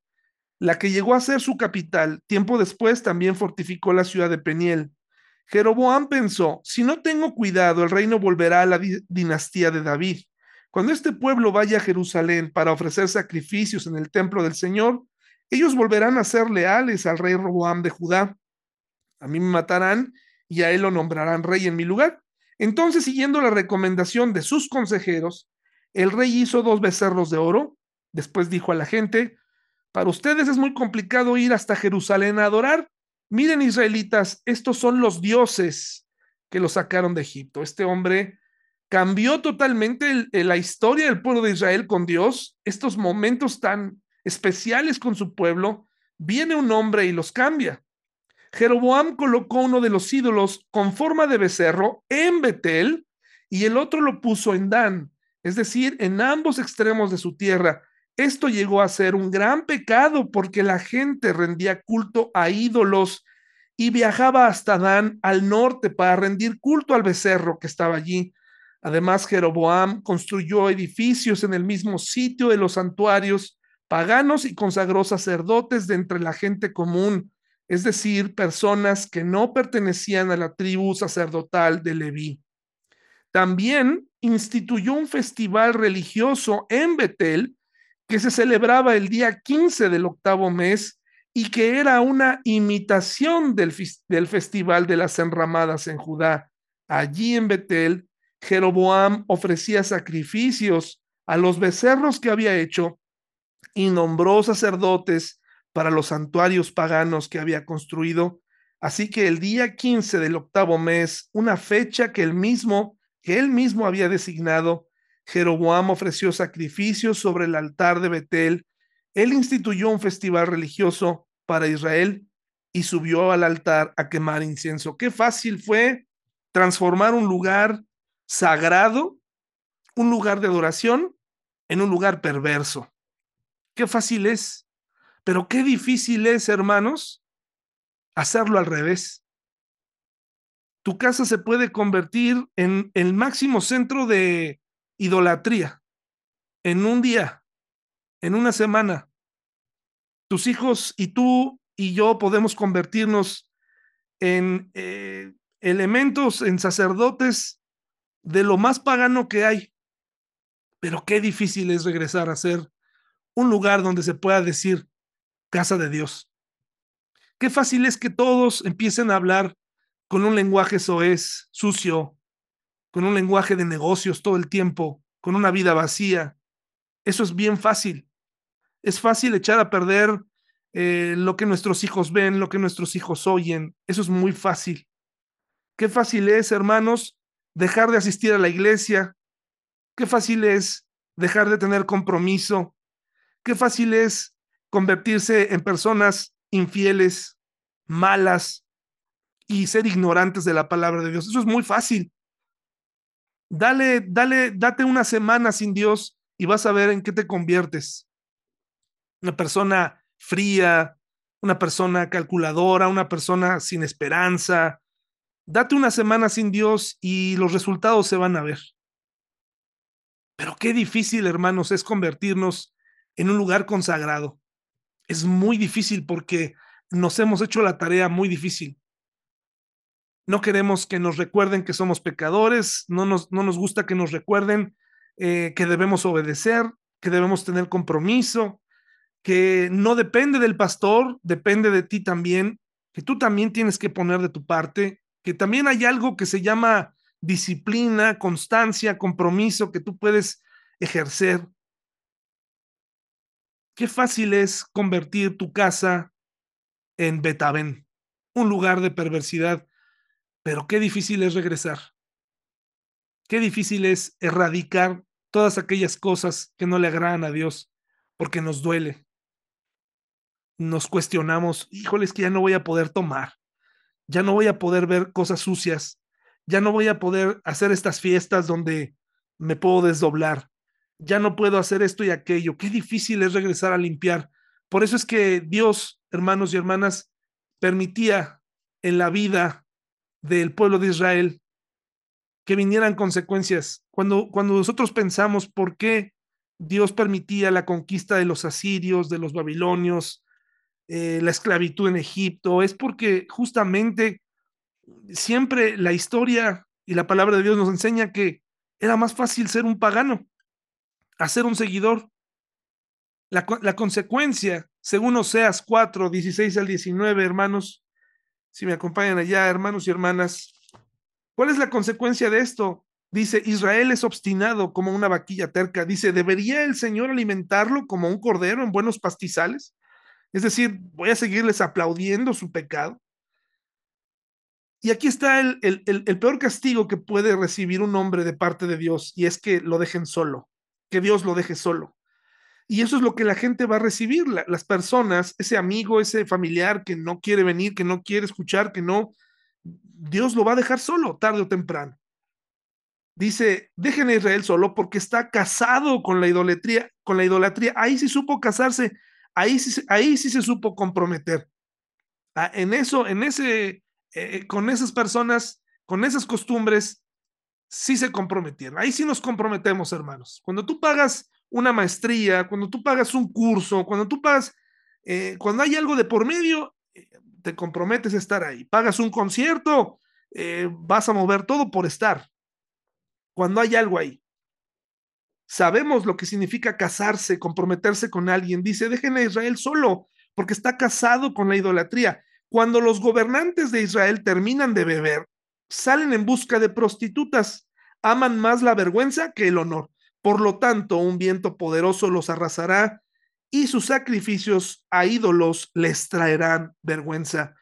la que llegó a ser su capital. Tiempo después también fortificó la ciudad de Peniel. Jeroboam pensó, si no tengo cuidado, el reino volverá a la dinastía de David. Cuando este pueblo vaya a Jerusalén para ofrecer sacrificios en el templo del Señor, ellos volverán a ser leales al rey Roboam de Judá. A mí me matarán y a él lo nombrarán rey en mi lugar. Entonces, siguiendo la recomendación de sus consejeros, el rey hizo dos becerros de oro. Después dijo a la gente, para ustedes es muy complicado ir hasta Jerusalén a adorar. Miren, israelitas, estos son los dioses que los sacaron de Egipto. Este hombre cambió totalmente la historia del pueblo de Israel con Dios, estos momentos tan especiales con su pueblo, viene un hombre y los cambia. Jeroboam colocó uno de los ídolos con forma de becerro en Betel y el otro lo puso en Dan, es decir, en ambos extremos de su tierra. Esto llegó a ser un gran pecado porque la gente rendía culto a ídolos y viajaba hasta Dan al norte para rendir culto al becerro que estaba allí. Además, Jeroboam construyó edificios en el mismo sitio de los santuarios paganos y consagró sacerdotes de entre la gente común, es decir, personas que no pertenecían a la tribu sacerdotal de Leví. También instituyó un festival religioso en Betel que se celebraba el día 15 del octavo mes y que era una imitación del, del festival de las enramadas en Judá. Allí en Betel Jeroboam ofrecía sacrificios a los becerros que había hecho y nombró sacerdotes para los santuarios paganos que había construido. Así que el día 15 del octavo mes, una fecha que él mismo, que él mismo había designado, Jeroboam ofreció sacrificios sobre el altar de Betel. Él instituyó un festival religioso para Israel y subió al altar a quemar incienso. Qué fácil fue transformar un lugar sagrado, un lugar de adoración, en un lugar perverso. Qué fácil es, pero qué difícil es, hermanos, hacerlo al revés. Tu casa se puede convertir en el máximo centro de idolatría en un día, en una semana. Tus hijos y tú y yo podemos convertirnos en eh, elementos, en sacerdotes de lo más pagano que hay. Pero qué difícil es regresar a ser un lugar donde se pueda decir casa de Dios. Qué fácil es que todos empiecen a hablar con un lenguaje soez, sucio, con un lenguaje de negocios todo el tiempo, con una vida vacía. Eso es bien fácil. Es fácil echar a perder eh, lo que nuestros hijos ven, lo que nuestros hijos oyen. Eso es muy fácil. Qué fácil es, hermanos, dejar de asistir a la iglesia, qué fácil es dejar de tener compromiso, qué fácil es convertirse en personas infieles, malas y ser ignorantes de la palabra de Dios. Eso es muy fácil. Dale, dale, date una semana sin Dios y vas a ver en qué te conviertes. Una persona fría, una persona calculadora, una persona sin esperanza, Date una semana sin Dios y los resultados se van a ver. Pero qué difícil, hermanos, es convertirnos en un lugar consagrado. es muy difícil porque nos hemos hecho la tarea muy difícil. No queremos que nos recuerden que somos pecadores, no nos, no nos gusta que nos recuerden eh, que debemos obedecer, que debemos tener compromiso, que no depende del pastor, depende de ti también, que tú también tienes que poner de tu parte, que también hay algo que se llama disciplina, constancia, compromiso que tú puedes ejercer. Qué fácil es convertir tu casa en Beethoven, un lugar de perversidad, pero qué difícil es regresar. Qué difícil es erradicar todas aquellas cosas que no le agradan a Dios, porque nos duele. Nos cuestionamos, híjole, es que ya no voy a poder tomar, ya no voy a poder ver cosas sucias, ya no voy a poder hacer estas fiestas donde me puedo desdoblar, ya no puedo hacer esto y aquello. Qué difícil es regresar a limpiar. Por eso es que Dios, hermanos y hermanas, permitía en la vida del pueblo de Israel que vinieran consecuencias. Cuando, cuando nosotros pensamos por qué Dios permitía la conquista de los asirios, de los babilonios, eh, la esclavitud en Egipto, es porque justamente siempre la historia y la palabra de Dios nos enseña que era más fácil ser un pagano, hacer un seguidor. La, la consecuencia, según Oseas 4, 16 al 19, hermanos, si me acompañan allá, hermanos y hermanas, ¿cuál es la consecuencia de esto? Dice, Israel es obstinado como una vaquilla terca. Dice, ¿debería el Señor alimentarlo como un cordero en buenos pastizales? Es decir, voy a seguirles aplaudiendo su pecado. Y aquí está el, el, peor castigo que puede recibir un hombre de parte de Dios, y es que lo dejen solo, que Dios lo deje solo. Y eso es lo que la gente va a recibir, las personas, ese amigo, ese familiar que no quiere venir, que no quiere escuchar, que no, Dios lo va a dejar solo tarde o temprano. Dice, dejen a Israel solo porque está casado con la idolatría, con la idolatría. Ahí sí supo casarse, ahí sí, ahí sí se supo comprometer. Ah, en eso, en ese eh, con esas personas, con esas costumbres, sí se comprometieron. Ahí sí nos comprometemos, hermanos. Cuando tú pagas una maestría, cuando tú pagas un curso, cuando tú pagas, eh, cuando hay algo de por medio, eh, te comprometes a estar ahí. Pagas un concierto, vas a mover todo por estar. Cuando hay algo ahí. Sabemos lo que significa casarse, comprometerse con alguien. Dice, dejen a Israel solo, porque está casado con la idolatría. Cuando los gobernantes de Israel terminan de beber, salen en busca de prostitutas, aman más la vergüenza que el honor. Por lo tanto, un viento poderoso los arrasará y sus sacrificios a ídolos les traerán vergüenza,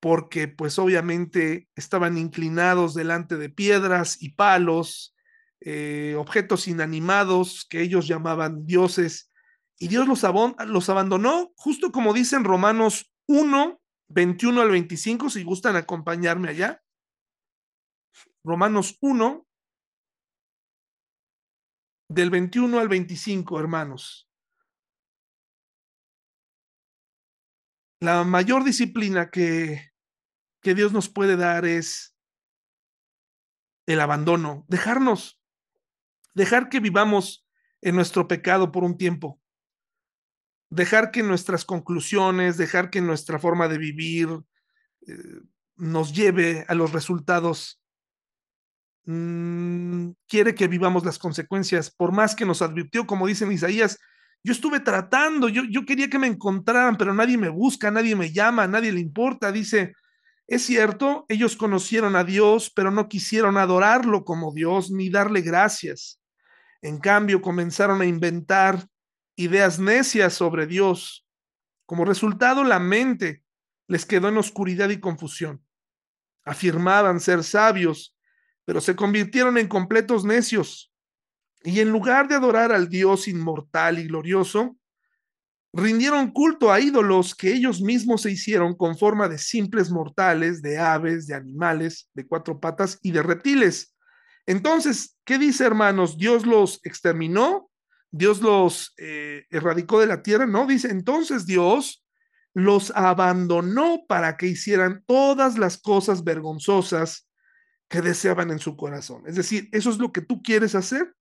porque pues obviamente estaban inclinados delante de piedras y palos, eh, objetos inanimados que ellos llamaban dioses, y Dios los, los abandonó, justo como dicen Romanos 1, 21 al 25, si gustan acompañarme allá. Romanos 1, del 21 al 25, hermanos. La mayor disciplina que, que Dios nos puede dar es el abandono, dejarnos, dejar que vivamos en nuestro pecado por un tiempo dejar que nuestras conclusiones, dejar que nuestra forma de vivir eh, nos lleve a los resultados. Mm, quiere que vivamos las consecuencias, por más que nos advirtió, como dice Isaías, yo estuve tratando, yo, yo quería que me encontraran, pero nadie me busca, nadie me llama, nadie le importa. Dice, es cierto, ellos conocieron a Dios, pero no quisieron adorarlo como Dios ni darle gracias. En cambio, comenzaron a inventar ideas necias sobre Dios. Como resultado, la mente les quedó en oscuridad y confusión. Afirmaban ser sabios, pero se convirtieron en completos necios. Y en lugar de adorar al Dios inmortal y glorioso, rindieron culto a ídolos que ellos mismos se hicieron con forma de simples mortales, de aves, de animales, de cuatro patas y de reptiles. Entonces, ¿qué dice hermanos? ¿Dios los exterminó? Dios los eh, erradicó de la tierra, no, dice, entonces Dios los abandonó para que hicieran todas las cosas vergonzosas que deseaban en su corazón. Es decir, eso es lo que tú quieres hacer.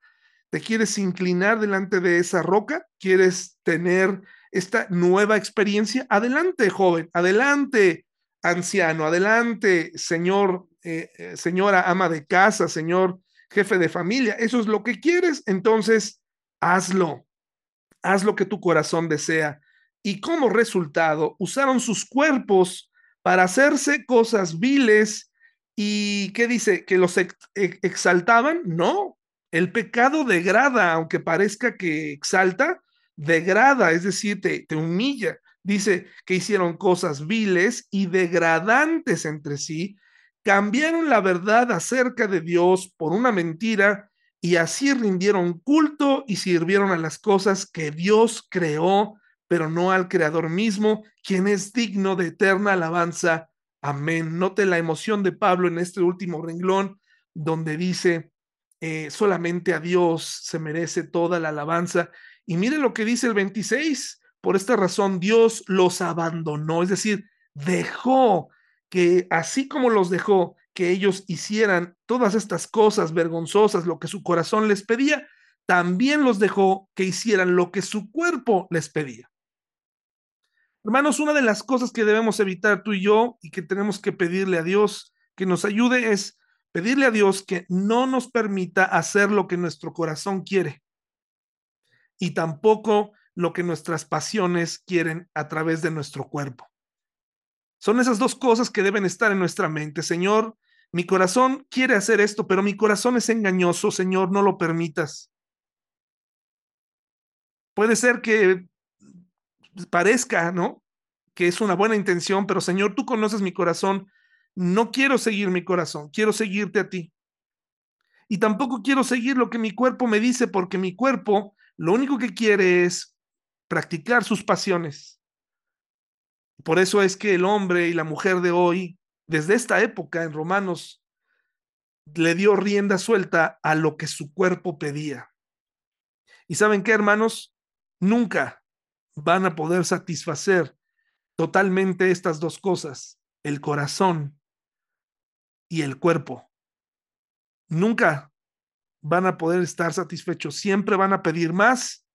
Te quieres inclinar delante de esa roca, quieres tener esta nueva experiencia, adelante, joven, adelante, anciano, adelante, señor, eh, eh, señora ama de casa, señor jefe de familia. Eso es lo que quieres, entonces hazlo. Haz lo que tu corazón desea. Y como resultado, usaron sus cuerpos para hacerse cosas viles y ¿qué dice? ¿Que los exaltaban? No, el pecado degrada, aunque parezca que exalta, degrada, es decir, te, humilla. Dice que hicieron cosas viles y degradantes entre sí, cambiaron la verdad acerca de Dios por una mentira y así rindieron culto y sirvieron a las cosas que Dios creó, pero no al Creador mismo, quien es digno de eterna alabanza. Amén. Note la emoción de Pablo en este último renglón, donde dice, eh, solamente a Dios se merece toda la alabanza. Y mire lo que dice el 26, por esta razón Dios los abandonó, es decir, dejó que así como los dejó que ellos hicieran todas estas cosas vergonzosas, lo que su corazón les pedía, también los dejó que hicieran lo que su cuerpo les pedía. Hermanos, una de las cosas que debemos evitar tú y yo y que tenemos que pedirle a Dios que nos ayude es pedirle a Dios que no nos permita hacer lo que nuestro corazón quiere y tampoco lo que nuestras pasiones quieren a través de nuestro cuerpo. Son esas dos cosas que deben estar en nuestra mente. Señor, mi corazón quiere hacer esto, pero mi corazón es engañoso. Señor, no lo permitas. Puede ser que parezca, ¿no? Que es una buena intención, pero Señor, tú conoces mi corazón. No quiero seguir mi corazón, quiero seguirte a ti. Y tampoco quiero seguir lo que mi cuerpo me dice, porque mi cuerpo lo único que quiere es practicar sus pasiones. Por eso es que el hombre y la mujer de hoy, desde esta época en Romanos, le dio rienda suelta a lo que su cuerpo pedía. ¿Y saben qué, hermanos? Nunca van a poder satisfacer totalmente estas dos cosas, el corazón y el cuerpo. Nunca van a poder estar satisfechos, siempre van a pedir más,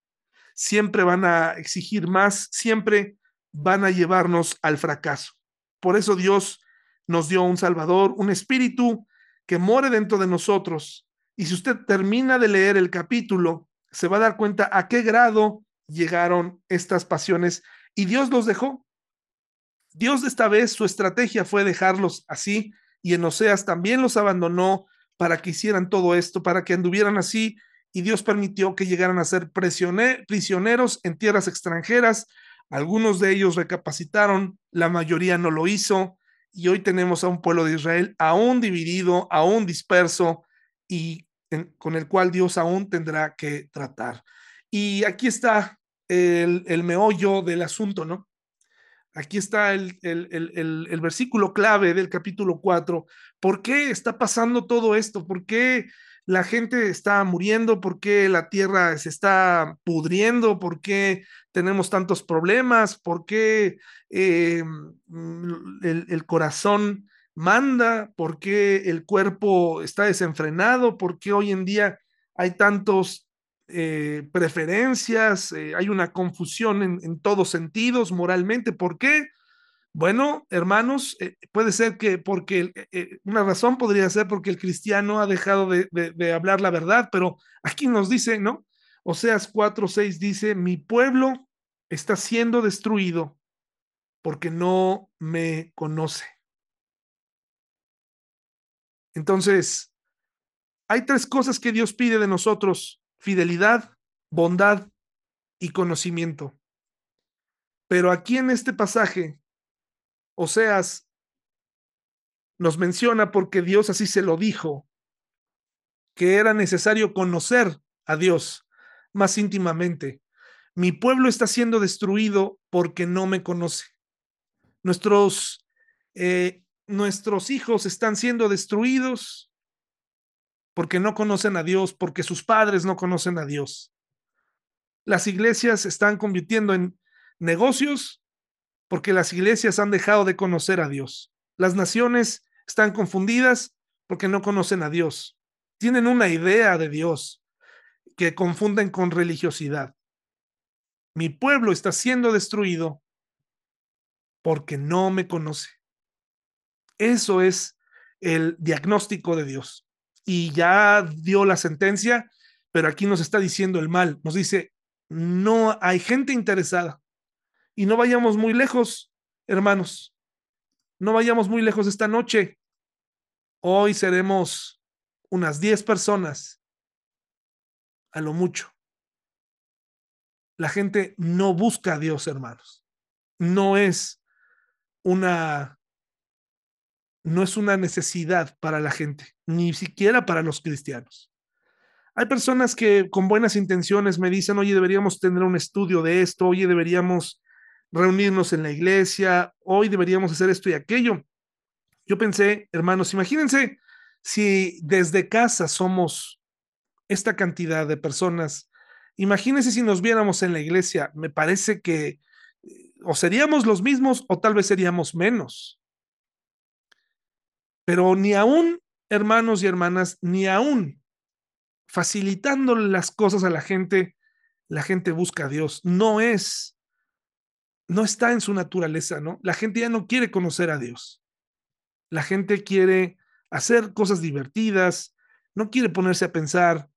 siempre van a exigir más, siempre van a llevarnos al fracaso. Por eso Dios nos dio un Salvador, un espíritu que more dentro de nosotros. Y si usted termina de leer el capítulo, se va a dar cuenta a qué grado llegaron estas pasiones y Dios los dejó. Dios esta vez su estrategia fue dejarlos así y en Oseas también los abandonó para que hicieran todo esto, para que anduvieran así y Dios permitió que llegaran a ser prisioneros en tierras extranjeras. Algunos de ellos recapacitaron, la mayoría no lo hizo y hoy tenemos a un pueblo de Israel aún dividido, aún disperso y con el cual Dios aún tendrá que tratar. Y aquí está el, meollo del asunto, ¿no? Aquí está el, el, versículo clave del capítulo 4. ¿Por qué está pasando todo esto? ¿Por qué la gente está muriendo? ¿Por qué la tierra se está pudriendo? ¿Por qué tenemos tantos problemas? ¿Por qué eh, el, corazón manda? ¿Por qué el cuerpo está desenfrenado? ¿Por qué hoy en día hay tantos eh, preferencias, eh, hay una confusión en, todos sentidos moralmente. ¿Por qué? Bueno, hermanos, eh, puede ser que porque una razón podría ser porque el cristiano ha dejado de, hablar la verdad, pero aquí nos dice, ¿no? Oseas 4, 6 dice, mi pueblo está siendo destruido porque no me conoce. Entonces, hay tres cosas que Dios pide de nosotros fidelidad, bondad y conocimiento. Pero aquí en este pasaje, Oseas nos menciona porque Dios así se lo dijo, que era necesario conocer a Dios más íntimamente. Mi pueblo está siendo destruido porque no me conoce. Nuestros, eh, nuestros hijos están siendo destruidos porque no conocen a Dios, porque sus padres no conocen a Dios. Las iglesias se están convirtiendo en negocios porque las iglesias han dejado de conocer a Dios. Las naciones están confundidas porque no conocen a Dios. Tienen una idea de Dios que confunden con religiosidad. Mi pueblo está siendo destruido porque no me conoce. Eso es el diagnóstico de Dios. Y ya dio la sentencia, pero aquí nos está diciendo el mal. Nos dice, no hay gente interesada. Y no vayamos muy lejos, hermanos. No vayamos muy lejos esta noche. Hoy seremos unas 10 personas, a lo mucho. La gente no busca a Dios, hermanos. No es una no es una necesidad para la gente, ni siquiera para los cristianos. Hay personas que con buenas intenciones me dicen, oye, deberíamos tener un estudio de esto, oye, deberíamos reunirnos en la iglesia, hoy deberíamos hacer esto y aquello. Yo pensé, hermanos, imagínense si desde casa somos esta cantidad de personas, imagínense si nos viéramos en la iglesia, me parece que eh, o seríamos los mismos o tal vez seríamos menos. Pero ni aún, hermanos y hermanas, ni aún facilitando las cosas a la gente, la gente busca a Dios. No es, no está en su naturaleza, ¿no? La gente ya no quiere conocer a Dios. La gente quiere hacer cosas divertidas, no quiere ponerse a pensar.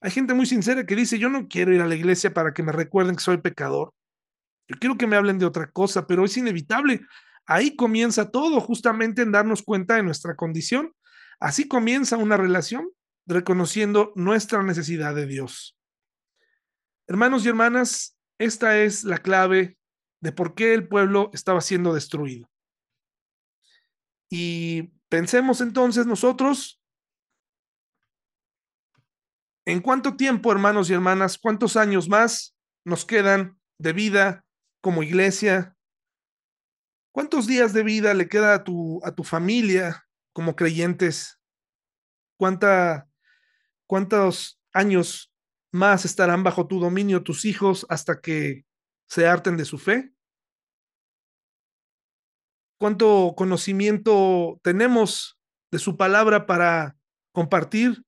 Hay gente muy sincera que dice, yo no quiero ir a la iglesia para que me recuerden que soy pecador. Yo quiero que me hablen de otra cosa, pero es inevitable. Ahí comienza todo, justamente en darnos cuenta de nuestra condición. Así comienza una relación, reconociendo nuestra necesidad de Dios. Hermanos y hermanas, esta es la clave de por qué el pueblo estaba siendo destruido. Y pensemos entonces nosotros, ¿en cuánto tiempo, hermanos y hermanas, cuántos años más nos quedan de vida como iglesia, ¿Cuántos días de vida le queda a tu, a tu familia como creyentes? ¿Cuánta, ¿Cuántos años más estarán bajo tu dominio tus hijos hasta que se harten de su fe? ¿Cuánto conocimiento tenemos de su palabra para compartir,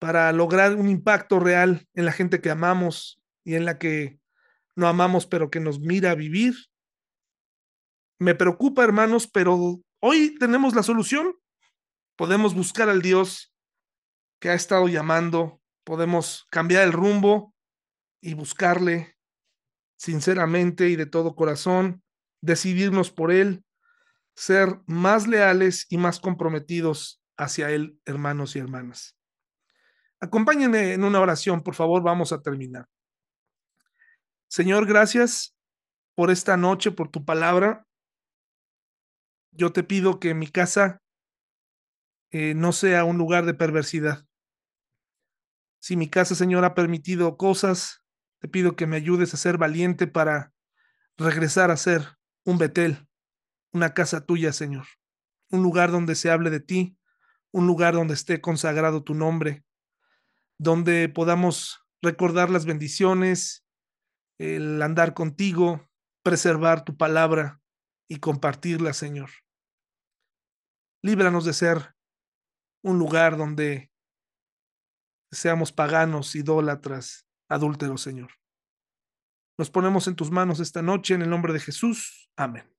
para lograr un impacto real en la gente que amamos y en la que no amamos, pero que nos mira vivir? Me preocupa, hermanos, pero hoy tenemos la solución. Podemos buscar al Dios que ha estado llamando, podemos cambiar el rumbo y buscarle sinceramente y de todo corazón, decidirnos por Él, ser más leales y más comprometidos hacia Él, hermanos y hermanas. Acompáñenme en una oración, por favor, vamos a terminar. Señor, gracias por esta noche, por tu palabra yo te pido que mi casa eh, no sea un lugar de perversidad. Si mi casa, Señor, ha permitido cosas, te pido que me ayudes a ser valiente para regresar a ser un Betel, una casa tuya, Señor, un lugar donde se hable de ti, un lugar donde esté consagrado tu nombre, donde podamos recordar las bendiciones, el andar contigo, preservar tu palabra y compartirla, Señor. Líbranos de ser un lugar donde seamos paganos, idólatras, adúlteros, Señor. Nos ponemos en tus manos esta noche en el nombre de Jesús. Amén.